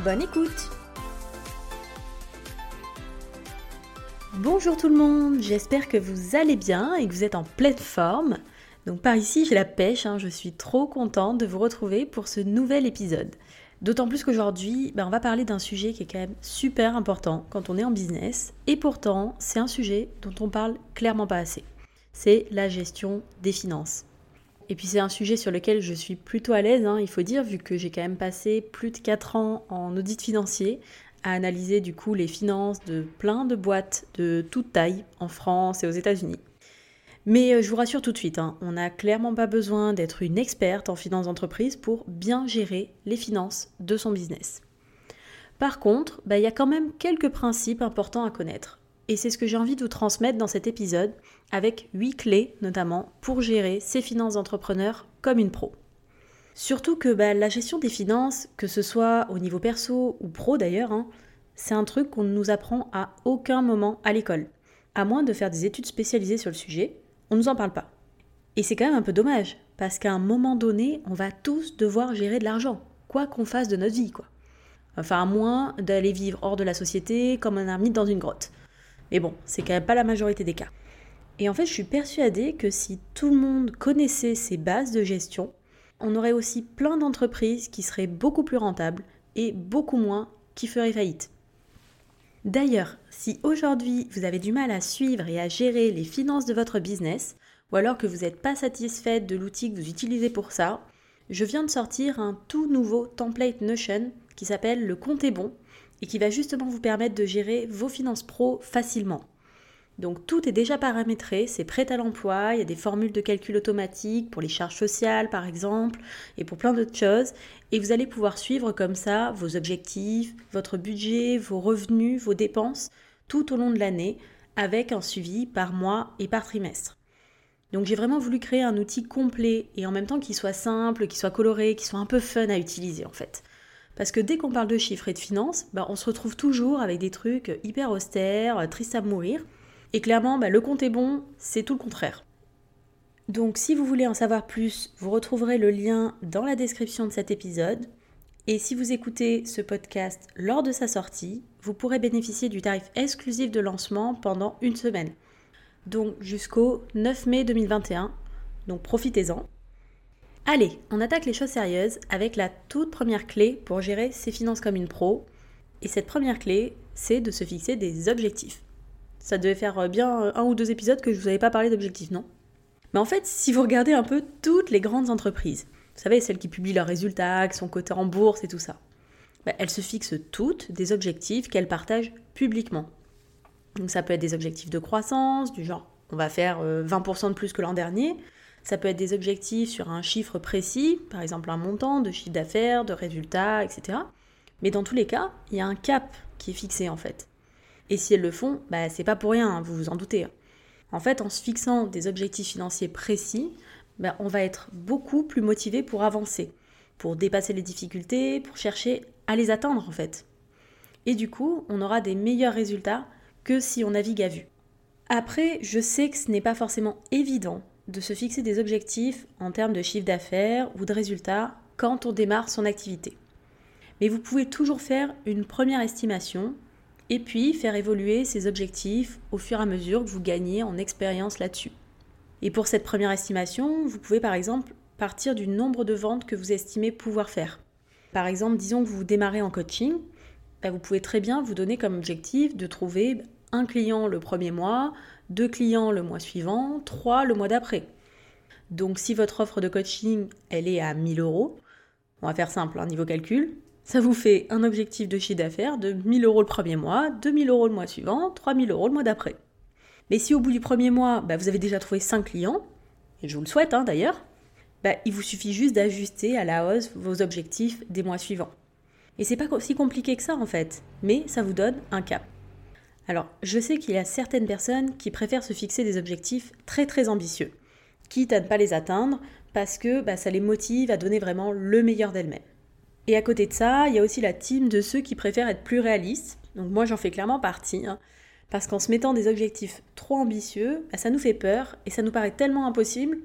Bonne écoute Bonjour tout le monde, j'espère que vous allez bien et que vous êtes en pleine forme. Donc par ici j'ai la pêche, hein. je suis trop contente de vous retrouver pour ce nouvel épisode. D'autant plus qu'aujourd'hui, ben, on va parler d'un sujet qui est quand même super important quand on est en business. Et pourtant, c'est un sujet dont on parle clairement pas assez. C'est la gestion des finances. Et puis c'est un sujet sur lequel je suis plutôt à l'aise, hein, il faut dire, vu que j'ai quand même passé plus de 4 ans en audit financier, à analyser du coup les finances de plein de boîtes de toute taille en France et aux États-Unis. Mais euh, je vous rassure tout de suite, hein, on n'a clairement pas besoin d'être une experte en finances d'entreprise pour bien gérer les finances de son business. Par contre, bah, il y a quand même quelques principes importants à connaître. Et c'est ce que j'ai envie de vous transmettre dans cet épisode, avec 8 clés notamment pour gérer ses finances d'entrepreneur comme une pro. Surtout que bah, la gestion des finances, que ce soit au niveau perso ou pro d'ailleurs, hein, c'est un truc qu'on ne nous apprend à aucun moment à l'école. À moins de faire des études spécialisées sur le sujet, on nous en parle pas. Et c'est quand même un peu dommage, parce qu'à un moment donné, on va tous devoir gérer de l'argent, quoi qu'on fasse de notre vie, quoi. Enfin, à moins d'aller vivre hors de la société comme un ermite dans une grotte. Mais bon, c'est quand même pas la majorité des cas. Et en fait, je suis persuadée que si tout le monde connaissait ces bases de gestion, on aurait aussi plein d'entreprises qui seraient beaucoup plus rentables et beaucoup moins qui feraient faillite. D'ailleurs, si aujourd'hui vous avez du mal à suivre et à gérer les finances de votre business, ou alors que vous n'êtes pas satisfait de l'outil que vous utilisez pour ça, je viens de sortir un tout nouveau template Notion qui s'appelle le compte est bon et qui va justement vous permettre de gérer vos finances pro facilement. Donc tout est déjà paramétré, c'est prêt à l'emploi, il y a des formules de calcul automatique pour les charges sociales par exemple, et pour plein d'autres choses. Et vous allez pouvoir suivre comme ça vos objectifs, votre budget, vos revenus, vos dépenses tout au long de l'année, avec un suivi par mois et par trimestre. Donc j'ai vraiment voulu créer un outil complet et en même temps qui soit simple, qui soit coloré, qui soit un peu fun à utiliser en fait. Parce que dès qu'on parle de chiffres et de finances, bah, on se retrouve toujours avec des trucs hyper austères, tristes à mourir. Et clairement, bah, le compte est bon, c'est tout le contraire. Donc si vous voulez en savoir plus, vous retrouverez le lien dans la description de cet épisode. Et si vous écoutez ce podcast lors de sa sortie, vous pourrez bénéficier du tarif exclusif de lancement pendant une semaine. Donc jusqu'au 9 mai 2021. Donc profitez-en. Allez, on attaque les choses sérieuses avec la toute première clé pour gérer ses finances comme une pro. Et cette première clé, c'est de se fixer des objectifs. Ça devait faire euh, bien euh, un ou deux épisodes que je vous avais pas parlé d'objectifs, non? Mais en fait, si vous regardez un peu toutes les grandes entreprises, vous savez, celles qui publient leurs résultats, qui sont cotées en bourse et tout ça, bah, elles se fixent toutes des objectifs qu'elles partagent publiquement. Donc ça peut être des objectifs de croissance, du genre on va faire 20% euh, de plus que l'an dernier. Ça peut être des objectifs sur un chiffre précis, par exemple un montant de chiffre d'affaires, de résultats, etc. Mais dans tous les cas, il y a un cap qui est fixé en fait. Et si elles le font, bah, c'est pas pour rien, hein, vous vous en doutez. En fait, en se fixant des objectifs financiers précis, bah, on va être beaucoup plus motivé pour avancer, pour dépasser les difficultés, pour chercher à les atteindre en fait. Et du coup, on aura des meilleurs résultats que si on navigue à vue. Après, je sais que ce n'est pas forcément évident de se fixer des objectifs en termes de chiffre d'affaires ou de résultats quand on démarre son activité. Mais vous pouvez toujours faire une première estimation et puis faire évoluer ces objectifs au fur et à mesure que vous gagnez en expérience là-dessus. Et pour cette première estimation, vous pouvez par exemple partir du nombre de ventes que vous estimez pouvoir faire. Par exemple, disons que vous démarrez en coaching, bah, vous pouvez très bien vous donner comme objectif de trouver un client le premier mois, deux clients le mois suivant, trois le mois d'après. Donc si votre offre de coaching, elle est à 1000 euros, on va faire simple, hein, niveau calcul, ça vous fait un objectif de chiffre d'affaires de 1000 euros le premier mois, 2000 euros le mois suivant, 3000 euros le mois d'après. Mais si au bout du premier mois, bah, vous avez déjà trouvé 5 clients, et je vous le souhaite hein, d'ailleurs, bah, il vous suffit juste d'ajuster à la hausse vos objectifs des mois suivants. Et c'est pas si compliqué que ça en fait, mais ça vous donne un cap. Alors, je sais qu'il y a certaines personnes qui préfèrent se fixer des objectifs très très ambitieux, quitte à ne pas les atteindre, parce que bah, ça les motive à donner vraiment le meilleur d'elles-mêmes. Et à côté de ça, il y a aussi la team de ceux qui préfèrent être plus réalistes. Donc moi j'en fais clairement partie, hein, parce qu'en se mettant des objectifs trop ambitieux, bah, ça nous fait peur et ça nous paraît tellement impossible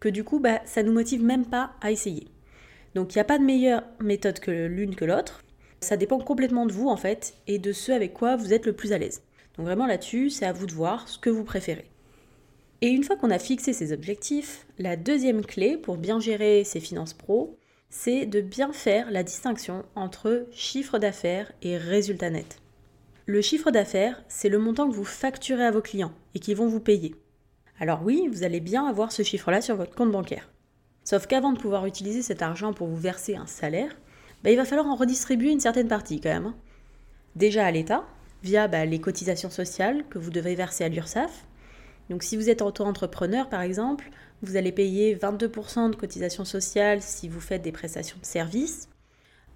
que du coup bah, ça nous motive même pas à essayer. Donc il n'y a pas de meilleure méthode que l'une que l'autre. Ça dépend complètement de vous en fait et de ce avec quoi vous êtes le plus à l'aise. Donc vraiment là-dessus, c'est à vous de voir ce que vous préférez. Et une fois qu'on a fixé ses objectifs, la deuxième clé pour bien gérer ses finances pro, c'est de bien faire la distinction entre chiffre d'affaires et résultat net. Le chiffre d'affaires, c'est le montant que vous facturez à vos clients et qui vont vous payer. Alors oui, vous allez bien avoir ce chiffre-là sur votre compte bancaire. Sauf qu'avant de pouvoir utiliser cet argent pour vous verser un salaire, bah, il va falloir en redistribuer une certaine partie quand même. Hein. Déjà à l'État, via bah, les cotisations sociales que vous devez verser à l'URSSAF. Donc si vous êtes auto-entrepreneur par exemple, vous allez payer 22% de cotisations sociales si vous faites des prestations de services,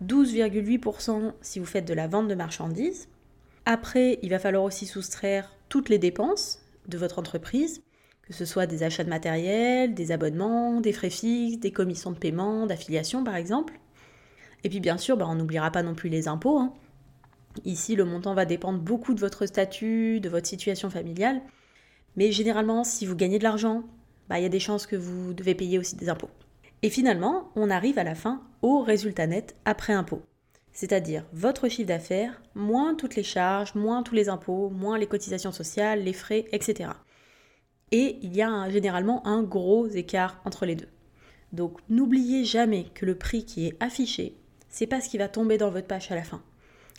12,8% si vous faites de la vente de marchandises. Après, il va falloir aussi soustraire toutes les dépenses de votre entreprise, que ce soit des achats de matériel, des abonnements, des frais fixes, des commissions de paiement, d'affiliation par exemple. Et puis bien sûr, bah, on n'oubliera pas non plus les impôts. Hein. Ici, le montant va dépendre beaucoup de votre statut, de votre situation familiale. Mais généralement, si vous gagnez de l'argent, bah, il y a des chances que vous devez payer aussi des impôts. Et finalement, on arrive à la fin au résultat net après impôt. C'est-à-dire votre chiffre d'affaires, moins toutes les charges, moins tous les impôts, moins les cotisations sociales, les frais, etc. Et il y a généralement un gros écart entre les deux. Donc n'oubliez jamais que le prix qui est affiché, c'est pas ce qui va tomber dans votre page à la fin.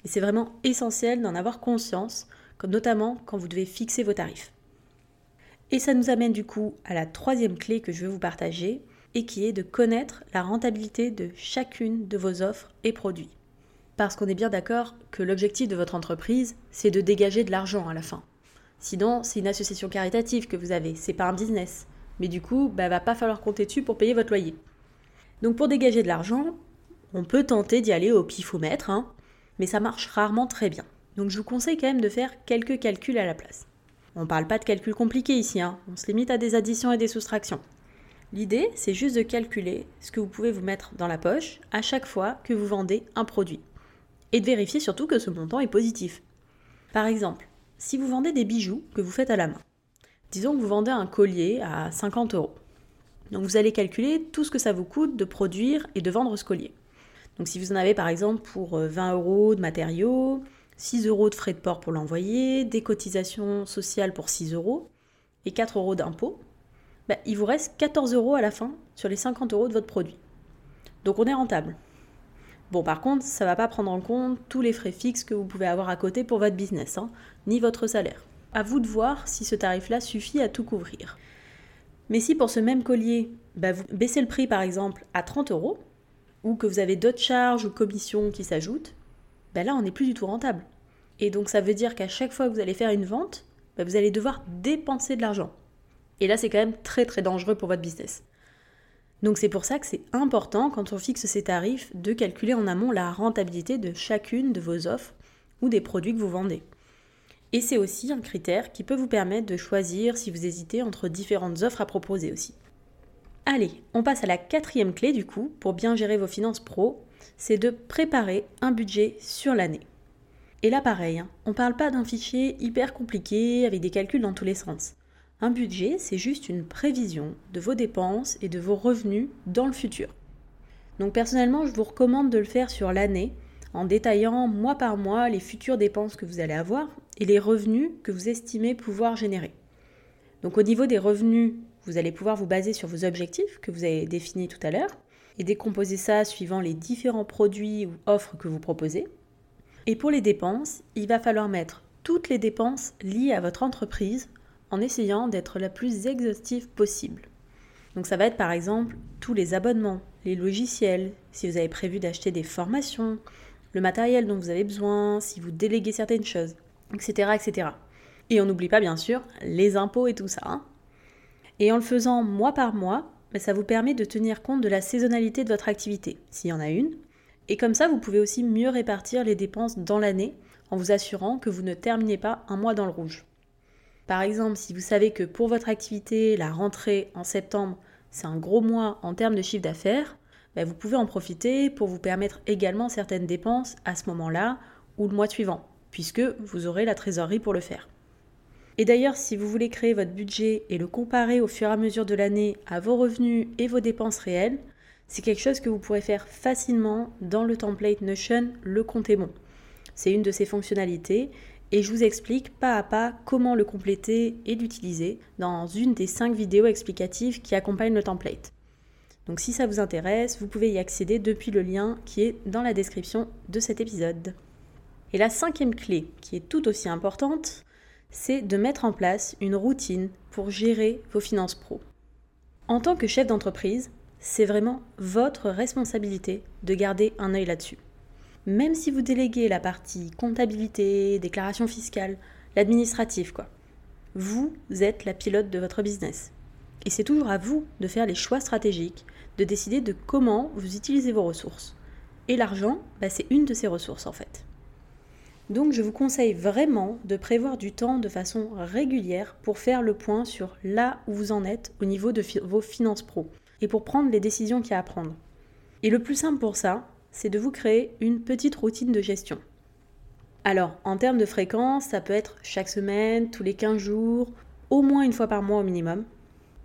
Et c'est vraiment essentiel d'en avoir conscience, notamment quand vous devez fixer vos tarifs. Et ça nous amène du coup à la troisième clé que je vais vous partager, et qui est de connaître la rentabilité de chacune de vos offres et produits. Parce qu'on est bien d'accord que l'objectif de votre entreprise, c'est de dégager de l'argent à la fin. Sinon, c'est une association caritative que vous avez, c'est pas un business. Mais du coup, bah, va pas falloir compter dessus pour payer votre loyer. Donc pour dégager de l'argent, on peut tenter d'y aller au pifomètre, hein, mais ça marche rarement très bien. Donc je vous conseille quand même de faire quelques calculs à la place. On ne parle pas de calculs compliqués ici, hein. on se limite à des additions et des soustractions. L'idée, c'est juste de calculer ce que vous pouvez vous mettre dans la poche à chaque fois que vous vendez un produit. Et de vérifier surtout que ce montant est positif. Par exemple, si vous vendez des bijoux que vous faites à la main, disons que vous vendez un collier à 50 euros. Donc vous allez calculer tout ce que ça vous coûte de produire et de vendre ce collier. Donc si vous en avez par exemple pour 20 euh, euros de matériaux, 6 euros de frais de port pour l'envoyer, des cotisations sociales pour 6 euros et 4 euros d'impôts, bah, il vous reste 14 euros à la fin sur les 50 euros de votre produit. Donc on est rentable. Bon, par contre, ça ne va pas prendre en compte tous les frais fixes que vous pouvez avoir à côté pour votre business, hein, ni votre salaire. À vous de voir si ce tarif-là suffit à tout couvrir. Mais si pour ce même collier, bah, vous baissez le prix par exemple à 30 euros, ou que vous avez d'autres charges ou commissions qui s'ajoutent, ben là on n'est plus du tout rentable. Et donc ça veut dire qu'à chaque fois que vous allez faire une vente, ben vous allez devoir dépenser de l'argent. Et là c'est quand même très très dangereux pour votre business. Donc c'est pour ça que c'est important quand on fixe ces tarifs de calculer en amont la rentabilité de chacune de vos offres ou des produits que vous vendez. Et c'est aussi un critère qui peut vous permettre de choisir si vous hésitez entre différentes offres à proposer aussi. Allez, on passe à la quatrième clé du coup pour bien gérer vos finances pro, c'est de préparer un budget sur l'année. Et là pareil, hein, on ne parle pas d'un fichier hyper compliqué avec des calculs dans tous les sens. Un budget, c'est juste une prévision de vos dépenses et de vos revenus dans le futur. Donc personnellement, je vous recommande de le faire sur l'année en détaillant mois par mois les futures dépenses que vous allez avoir et les revenus que vous estimez pouvoir générer. Donc au niveau des revenus vous allez pouvoir vous baser sur vos objectifs que vous avez définis tout à l'heure et décomposer ça suivant les différents produits ou offres que vous proposez. Et pour les dépenses, il va falloir mettre toutes les dépenses liées à votre entreprise en essayant d'être la plus exhaustive possible. Donc ça va être par exemple tous les abonnements, les logiciels, si vous avez prévu d'acheter des formations, le matériel dont vous avez besoin, si vous déléguez certaines choses, etc. etc. Et on n'oublie pas bien sûr les impôts et tout ça. Hein. Et en le faisant mois par mois, ben, ça vous permet de tenir compte de la saisonnalité de votre activité, s'il y en a une, Et comme ça, vous pouvez aussi mieux répartir les dépenses dans l'année en vous assurant que vous ne terminez pas un mois dans le rouge. Par exemple, si vous savez que pour votre activité, la rentrée en septembre, c'est un gros mois en termes de chiffre d'affaires, ben, vous pouvez en profiter pour vous permettre également certaines dépenses à ce moment-là ou le mois suivant, puisque vous aurez la trésorerie pour le faire. Et d'ailleurs, si vous voulez créer votre budget et le comparer au fur et à mesure de l'année à vos revenus et vos dépenses réelles, c'est quelque chose que vous pourrez faire facilement dans le template Notion Le compte est bon. C'est une de ses fonctionnalités et je vous explique pas à pas comment le compléter et l'utiliser dans une des cinq vidéos explicatives qui accompagnent le template. Donc si ça vous intéresse, vous pouvez y accéder depuis le lien qui est dans la description de cet épisode. Et la cinquième clé, qui est tout aussi importante, c'est de mettre en place une routine pour gérer vos finances pro. En tant que chef d'entreprise, c'est vraiment votre responsabilité de garder un œil là-dessus. Même si vous déléguez la partie comptabilité, déclaration fiscale, l'administratif, quoi. Vous êtes la pilote de votre business. Et c'est toujours à vous de faire les choix stratégiques, de décider de comment vous utilisez vos ressources. Et l'argent, bah, c'est une de ces ressources en fait. Donc je vous conseille vraiment de prévoir du temps de façon régulière pour faire le point sur là où vous en êtes au niveau de vos finances pro et pour prendre les décisions qu'il y a à prendre. Et le plus simple pour ça, c'est de vous créer une petite routine de gestion. Alors, en termes de fréquence, ça peut être chaque semaine, tous les 15 jours, au moins une fois par mois au minimum.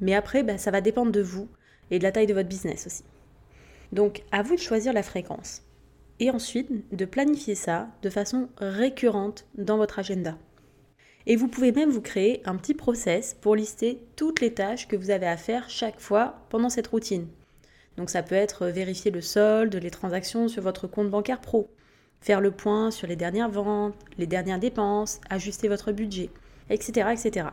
Mais après, bah, ça va dépendre de vous et de la taille de votre business aussi. Donc, à vous de choisir la fréquence. Et ensuite, de planifier ça de façon récurrente dans votre agenda. Et vous pouvez même vous créer un petit process pour lister toutes les tâches que vous avez à faire chaque fois pendant cette routine. Donc ça peut être vérifier le solde, les transactions sur votre compte bancaire pro, faire le point sur les dernières ventes, les dernières dépenses, ajuster votre budget, etc. etc.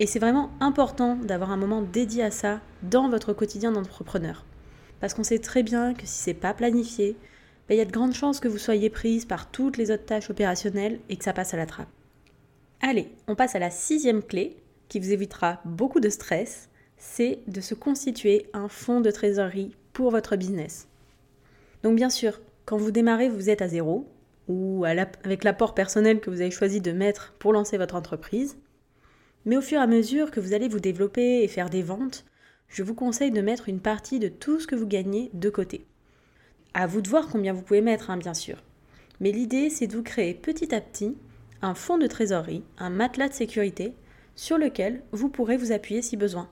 Et c'est vraiment important d'avoir un moment dédié à ça dans votre quotidien d'entrepreneur. Parce qu'on sait très bien que si c'est pas planifié, il y a de grandes chances que vous soyez prise par toutes les autres tâches opérationnelles et que ça passe à la trappe. Allez, on passe à la sixième clé qui vous évitera beaucoup de stress, c'est de se constituer un fonds de trésorerie pour votre business. Donc bien sûr, quand vous démarrez, vous êtes à zéro, ou avec l'apport personnel que vous avez choisi de mettre pour lancer votre entreprise. Mais au fur et à mesure que vous allez vous développer et faire des ventes, je vous conseille de mettre une partie de tout ce que vous gagnez de côté. À vous de voir combien vous pouvez mettre, hein, bien sûr. Mais l'idée, c'est de vous créer petit à petit un fonds de trésorerie, un matelas de sécurité sur lequel vous pourrez vous appuyer si besoin.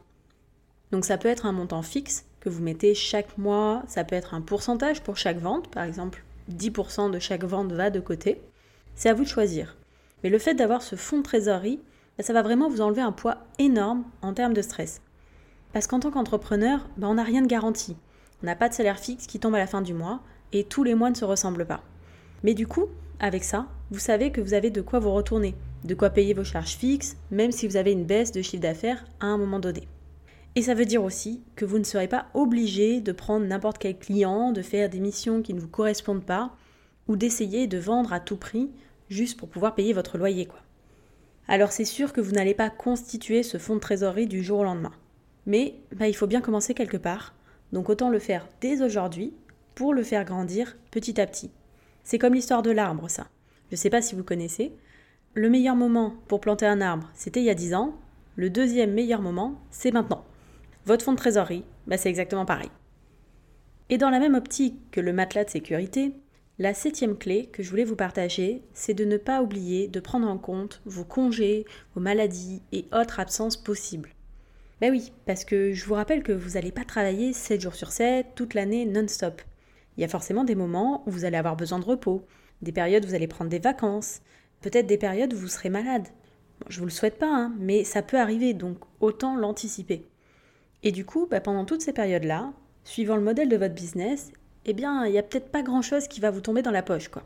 Donc ça peut être un montant fixe que vous mettez chaque mois, ça peut être un pourcentage pour chaque vente, par exemple 10% de chaque vente va de côté. C'est à vous de choisir. Mais le fait d'avoir ce fonds de trésorerie, bah, ça va vraiment vous enlever un poids énorme en termes de stress. Parce qu'en tant qu'entrepreneur, bah, on n'a rien de garanti. On n'a pas de salaire fixe qui tombe à la fin du mois et tous les mois ne se ressemblent pas. Mais du coup, avec ça, vous savez que vous avez de quoi vous retourner, de quoi payer vos charges fixes, même si vous avez une baisse de chiffre d'affaires à un moment donné. Et ça veut dire aussi que vous ne serez pas obligé de prendre n'importe quel client, de faire des missions qui ne vous correspondent pas, ou d'essayer de vendre à tout prix juste pour pouvoir payer votre loyer. Alors c'est sûr que vous n'allez pas constituer ce fonds de trésorerie du jour au lendemain. Mais bah, il faut bien commencer quelque part, donc autant le faire dès aujourd'hui pour le faire grandir petit à petit. C'est comme l'histoire de l'arbre, ça. Je ne sais pas si vous connaissez. Le meilleur moment pour planter un arbre, c'était il y a 10 ans. Le deuxième meilleur moment, c'est maintenant. Votre fonds de trésorerie, bah c'est exactement pareil. Et dans la même optique que le matelas de sécurité, la septième clé que je voulais vous partager, c'est de ne pas oublier de prendre en compte vos congés, vos maladies et autres absences possibles. Ben oui, parce que je vous rappelle que vous n'allez pas travailler 7 jours sur 7 toute l'année non-stop. Il y a forcément des moments où vous allez avoir besoin de repos, des périodes où vous allez prendre des vacances, peut-être des périodes où vous serez malade. Je vous le souhaite pas, hein, mais ça peut arriver, donc autant l'anticiper. Et du coup, bah, pendant toutes ces périodes-là, suivant le modèle de votre business, eh bien, il n'y a peut-être pas grand-chose qui va vous tomber dans la poche, quoi.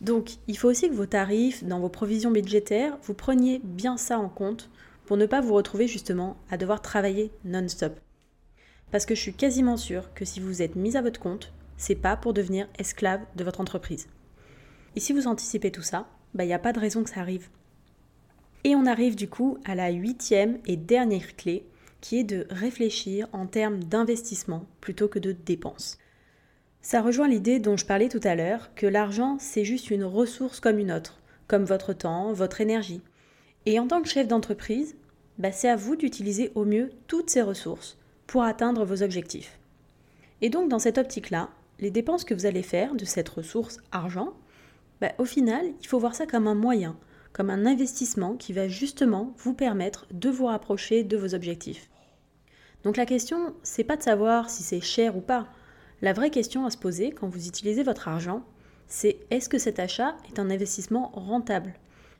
Donc, il faut aussi que vos tarifs, dans vos provisions budgétaires, vous preniez bien ça en compte pour ne pas vous retrouver justement à devoir travailler non-stop. Parce que je suis quasiment sûre que si vous êtes mis à votre compte, c'est pas pour devenir esclave de votre entreprise. Et si vous anticipez tout ça, il bah, n'y a pas de raison que ça arrive. Et on arrive du coup à la huitième et dernière clé, qui est de réfléchir en termes d'investissement plutôt que de dépenses. Ça rejoint l'idée dont je parlais tout à l'heure, que l'argent, c'est juste une ressource comme une autre, comme votre temps, votre énergie. Et en tant que chef d'entreprise, bah, c'est à vous d'utiliser au mieux toutes ces ressources pour atteindre vos objectifs. Et donc dans cette optique-là, les dépenses que vous allez faire de cette ressource argent, bah, au final, il faut voir ça comme un moyen, comme un investissement qui va justement vous permettre de vous rapprocher de vos objectifs. Donc la question, c'est pas de savoir si c'est cher ou pas. La vraie question à se poser quand vous utilisez votre argent, c'est est-ce que cet achat est un investissement rentable?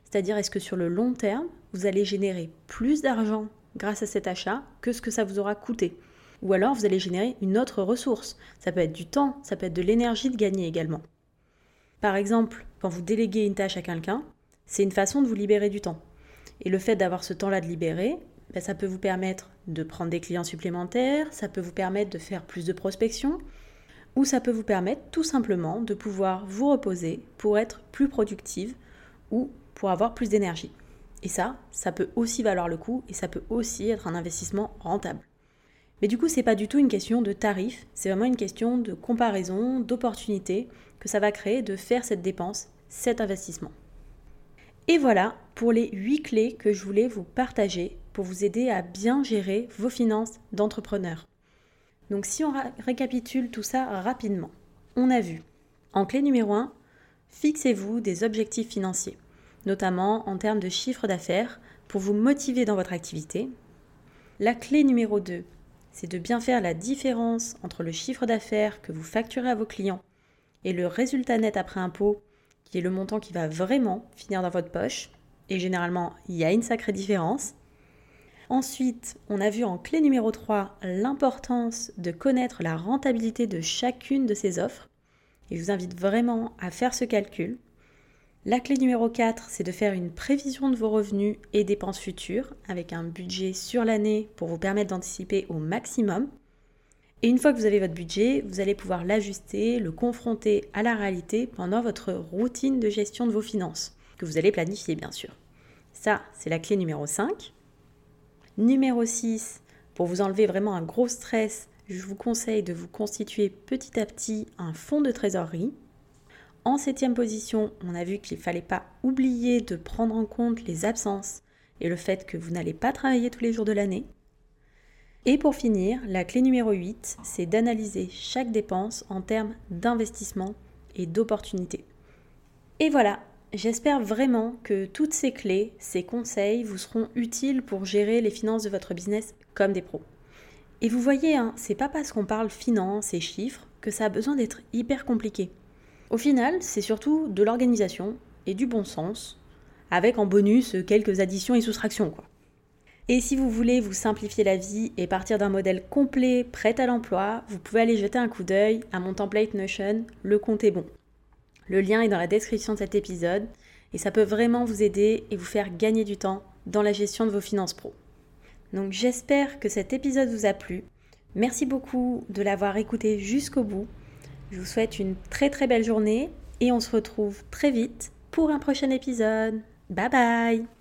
C'est-à-dire est-ce que sur le long terme, vous allez générer plus d'argent grâce à cet achat que ce que ça vous aura coûté? Ou alors vous allez générer une autre ressource. Ça peut être du temps, ça peut être de l'énergie de gagner également. Par exemple, quand vous déléguez une tâche à quelqu'un, c'est une façon de vous libérer du temps. Et le fait d'avoir ce temps-là de libérer, ben, ça peut vous permettre de prendre des clients supplémentaires, ça peut vous permettre de faire plus de prospection, ou ça peut vous permettre tout simplement de pouvoir vous reposer pour être plus productive ou pour avoir plus d'énergie. Et ça, ça peut aussi valoir le coup et ça peut aussi être un investissement rentable. Mais du coup, c'est pas du tout une question de tarif, c'est vraiment une question de comparaison, d'opportunité que ça va créer de faire cette dépense, cet investissement. Et voilà pour les 8 clés que je voulais vous partager pour vous aider à bien gérer vos finances d'entrepreneur. Donc si on récapitule tout ça rapidement, on a vu en clé numéro 1, fixez-vous des objectifs financiers, notamment en termes de chiffre d'affaires pour vous motiver dans votre activité. La clé numéro 2, c'est de bien faire la différence entre le chiffre d'affaires que vous facturez à vos clients et le résultat net après impôt qui est le montant qui va vraiment finir dans votre poche. Et généralement, il y a une sacrée différence. Ensuite, on a vu en clé numéro 3 l'importance de connaître la rentabilité de chacune de ces offres. Et je vous invite vraiment à faire ce calcul. La clé numéro 4, c'est de faire une prévision de vos revenus et dépenses futures avec un budget sur l'année pour vous permettre d'anticiper au maximum. Et une fois que vous avez votre budget, vous allez pouvoir l'ajuster, le confronter à la réalité pendant votre routine de gestion de vos finances, que vous allez planifier bien sûr. Ça, c'est la clé numéro 5. Numéro 6, pour vous enlever vraiment un gros stress, je vous conseille de vous constituer petit à petit un fonds de trésorerie. En septième position, on a vu qu'il ne fallait pas oublier de prendre en compte les absences et le fait que vous n'allez pas travailler tous les jours de l'année. Et pour finir, la clé numéro 8, c'est d'analyser chaque dépense en termes d'investissement et d'opportunité. Et voilà, j'espère vraiment que toutes ces clés, ces conseils vous seront utiles pour gérer les finances de votre business comme des pros. Et vous voyez, hein, c'est pas parce qu'on parle finances et chiffres que ça a besoin d'être hyper compliqué. Au final, c'est surtout de l'organisation et du bon sens, avec en bonus quelques additions et soustractions. Et si vous voulez vous simplifier la vie et partir d'un modèle complet, prêt à l'emploi, vous pouvez aller jeter un coup d'œil à mon template Notion, le compte est bon. Le lien est dans la description de cet épisode et ça peut vraiment vous aider et vous faire gagner du temps dans la gestion de vos finances pro. Donc j'espère que cet épisode vous a plu. Merci beaucoup de l'avoir écouté jusqu'au bout. Je vous souhaite une très très belle journée et on se retrouve très vite pour un prochain épisode. Bye bye